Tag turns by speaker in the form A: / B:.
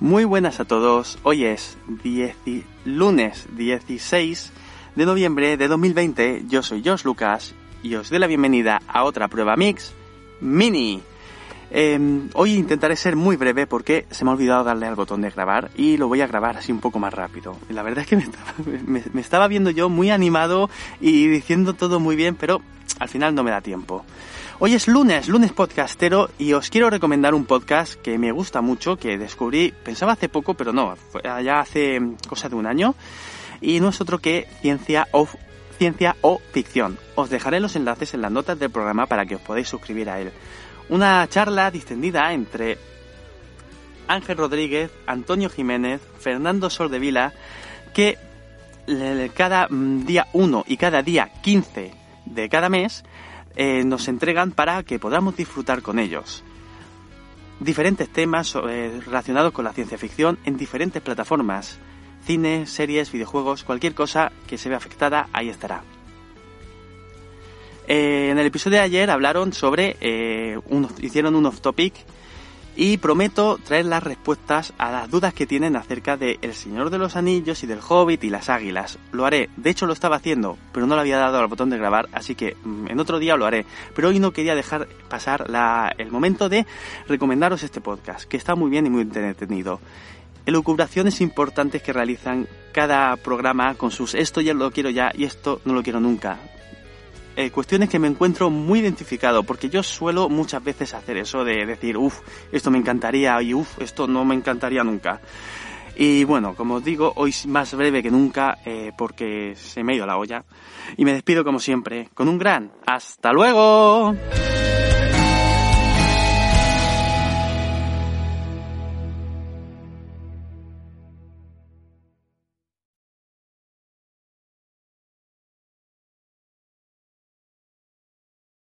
A: Muy buenas a todos. Hoy es lunes 16 de noviembre de 2020. Yo soy Josh Lucas y os doy la bienvenida a otra prueba Mix Mini. Em, hoy intentaré ser muy breve porque se me ha olvidado darle al botón de grabar y lo voy a grabar así un poco más rápido. La verdad es que me estaba viendo yo muy animado y diciendo todo muy bien, pero al final no me da tiempo. Hoy es lunes, lunes podcastero, y os quiero recomendar un podcast que me gusta mucho, que descubrí, pensaba hace poco, pero no, ya hace cosa de un año, y no es otro que Ciencia o, Ciencia o Ficción. Os dejaré los enlaces en las notas del programa para que os podáis suscribir a él. Una charla distendida entre Ángel Rodríguez, Antonio Jiménez, Fernando Soldevila, que cada mm, día 1 y cada día 15 de cada mes eh, nos entregan para que podamos disfrutar con ellos. Diferentes temas eh, relacionados con la ciencia ficción en diferentes plataformas. Cine, series, videojuegos, cualquier cosa que se vea afectada, ahí estará. Eh, en el episodio de ayer hablaron sobre, hicieron un off topic y prometo traer las respuestas a las dudas que tienen acerca de El Señor de los Anillos y del Hobbit y las Águilas. Lo haré, de hecho lo estaba haciendo, pero no le había dado al botón de grabar, así que mm, en otro día lo haré. Pero hoy no quería dejar pasar el momento de recomendaros este podcast, que está muy bien y muy entretenido. Elucubraciones importantes que realizan cada programa con sus esto ya lo quiero ya y esto no lo quiero nunca eh, cuestiones que me encuentro muy identificado, porque yo suelo muchas veces hacer eso de decir, uff, esto me encantaría y uff, esto no me encantaría nunca. Y bueno, como os digo, hoy más breve que nunca eh, porque se me ha ido la olla. Y me despido como siempre, con un gran hasta luego.